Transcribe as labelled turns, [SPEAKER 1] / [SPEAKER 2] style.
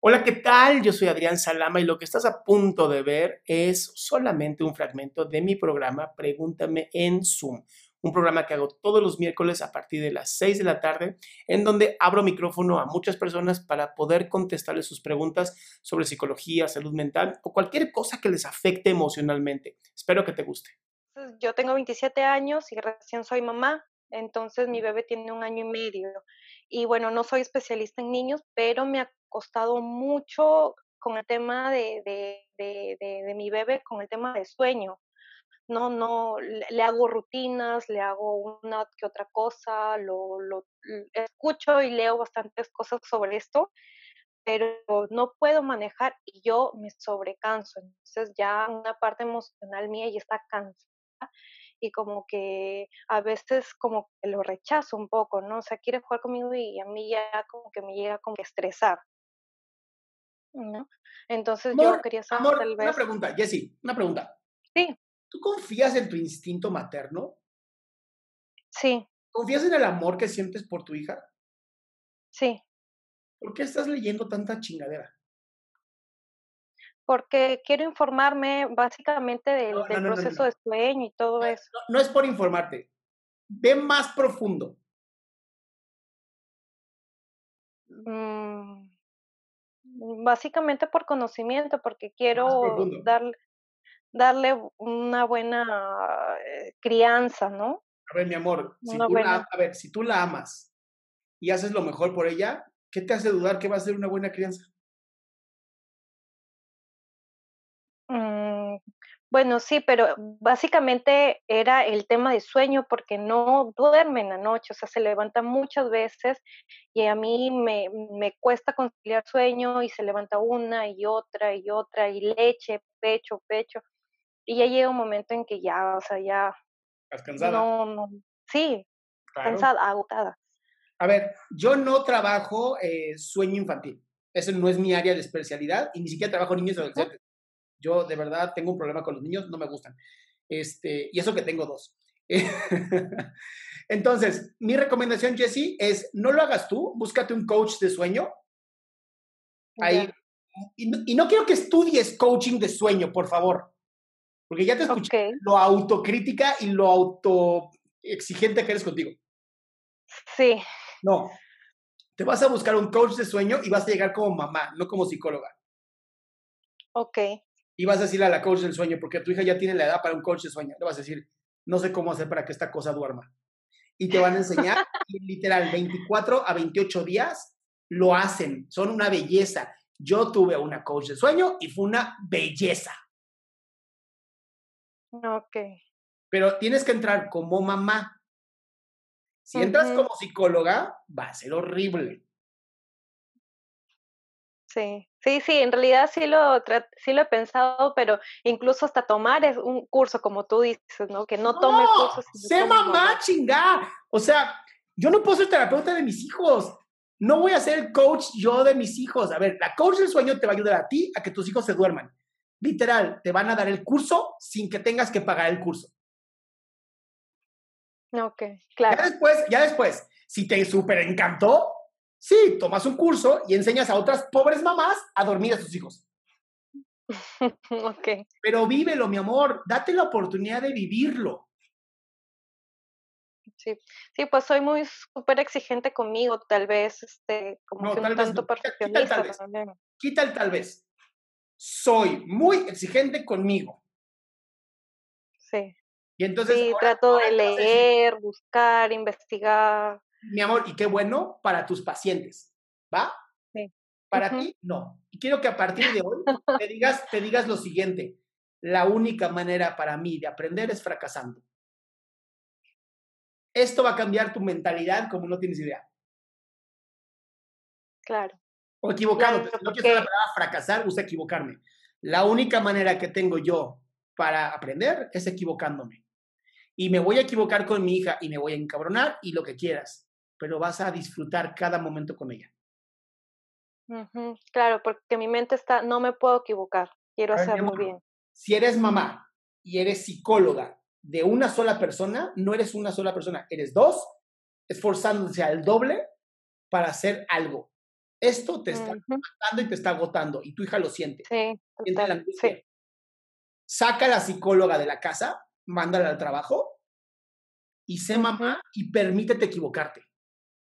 [SPEAKER 1] Hola, ¿qué tal? Yo soy Adrián Salama y lo que estás a punto de ver es solamente un fragmento de mi programa Pregúntame en Zoom, un programa que hago todos los miércoles a partir de las 6 de la tarde, en donde abro micrófono a muchas personas para poder contestarles sus preguntas sobre psicología, salud mental o cualquier cosa que les afecte emocionalmente. Espero que te guste.
[SPEAKER 2] Yo tengo 27 años y recién soy mamá, entonces mi bebé tiene un año y medio. Y bueno, no soy especialista en niños, pero me ha costado mucho con el tema de, de, de, mi bebé, con el tema de sueño. No, no, le, hago rutinas, le hago una que otra cosa, lo, lo escucho y leo bastantes cosas sobre esto, pero no puedo manejar y yo me sobrecanso. Entonces ya una parte emocional mía ya está cansada y como que a veces como que lo rechazo un poco, ¿no? O sea, quiere jugar conmigo y a mí ya como que me llega como que estresar. ¿no? Entonces yo quería saber
[SPEAKER 1] amor, tal vez... Una pregunta, Jessie, una pregunta.
[SPEAKER 2] Sí.
[SPEAKER 1] ¿Tú confías en tu instinto materno?
[SPEAKER 2] Sí.
[SPEAKER 1] ¿Confías en el amor que sientes por tu hija?
[SPEAKER 2] Sí.
[SPEAKER 1] ¿Por qué estás leyendo tanta chingadera?
[SPEAKER 2] Porque quiero informarme básicamente del, proceso de sueño y todo eso.
[SPEAKER 1] No, es por informarte. Ve más profundo.
[SPEAKER 2] Mm. Básicamente por conocimiento, porque quiero darle, darle una buena eh, crianza, ¿no?
[SPEAKER 1] A ver, mi amor, si tú la, a ver, si tú la amas y haces lo mejor por ella, ¿qué te hace dudar que va a ser una buena crianza?
[SPEAKER 2] Bueno, sí, pero básicamente era el tema de sueño porque no duerme en la noche, o sea, se levanta muchas veces y a mí me, me cuesta conciliar sueño y se levanta una y otra y otra y leche, pecho, pecho. Y ya llega un momento en que ya, o sea, ya...
[SPEAKER 1] ¿Estás cansada?
[SPEAKER 2] No, no, sí, cansada, agotada.
[SPEAKER 1] A ver, yo no trabajo eh, sueño infantil. Eso no es mi área de especialidad y ni siquiera trabajo niños adolescentes. Yo de verdad tengo un problema con los niños, no me gustan. Este, y eso que tengo dos. Entonces, mi recomendación, Jessie, es no lo hagas tú, búscate un coach de sueño. Ahí. Y, no, quiero que estudies coaching de sueño, por favor. Porque ya te escuché lo autocrítica y lo auto exigente que eres contigo.
[SPEAKER 2] Sí.
[SPEAKER 1] No. Te vas a buscar un coach de sueño y vas a llegar como mamá, no como psicóloga.
[SPEAKER 2] Ok
[SPEAKER 1] y vas a decirle a la coach del sueño, porque tu hija ya tiene la edad para un coach de sueño, le vas a decir, no sé cómo hacer para que esta cosa duerma. Y te van a enseñar, literal, 24 a 28 días lo hacen, son una belleza. Yo tuve una coach de sueño y fue una belleza.
[SPEAKER 2] Ok.
[SPEAKER 1] Pero tienes que entrar como mamá. Si entras como psicóloga, va a ser horrible.
[SPEAKER 2] Sí, sí, sí, en realidad sí lo, sí lo he pensado, pero incluso hasta tomar es un curso, como tú dices, ¿no? Que no, tome cursos.
[SPEAKER 1] Sé mamá, chingá. O sea, yo no puedo ser terapeuta de mis hijos. No voy a ser el coach yo de mis hijos. A ver, la coach del sueño te va a ayudar a ti a que tus hijos se duerman. Literal, te van a dar el curso sin que tengas que pagar el curso.
[SPEAKER 2] Ok, claro.
[SPEAKER 1] Ya después, ya después, si te súper encantó, Sí, tomas un curso y enseñas a otras pobres mamás a dormir a sus hijos.
[SPEAKER 2] ok.
[SPEAKER 1] Pero vívelo, mi amor, date la oportunidad de vivirlo.
[SPEAKER 2] Sí, sí, pues soy muy súper exigente conmigo, tal vez, este, como que un tanto perfeccionista.
[SPEAKER 1] Quita el tal vez. Soy muy exigente conmigo.
[SPEAKER 2] Sí.
[SPEAKER 1] Y entonces.
[SPEAKER 2] Sí, trato de leer, buscar, investigar
[SPEAKER 1] mi amor, y qué bueno para tus pacientes, ¿va?
[SPEAKER 2] Sí.
[SPEAKER 1] Para ti, no. Y quiero que a partir de hoy te digas, te digas lo siguiente, la única manera para mí de aprender es fracasando. Esto va a cambiar tu mentalidad como no tienes idea.
[SPEAKER 2] Claro.
[SPEAKER 1] O equivocado. no quiero la palabra fracasar, usa equivocarme. La única manera que tengo yo para aprender es equivocándome. Y me voy a equivocar con mi hija y me voy a encabronar y lo que quieras pero vas a disfrutar cada momento con ella.
[SPEAKER 2] Claro, porque mi mente está, no me puedo equivocar, quiero hacerlo bien.
[SPEAKER 1] Si eres mamá y eres psicóloga de una sola persona, no eres una sola persona, eres dos, esforzándose al doble para hacer algo. Esto te está matando y te está agotando y tu hija lo siente.
[SPEAKER 2] Sí, total, sí.
[SPEAKER 1] Saca a la psicóloga de la casa, mándala al trabajo y sé mamá y permítete equivocarte.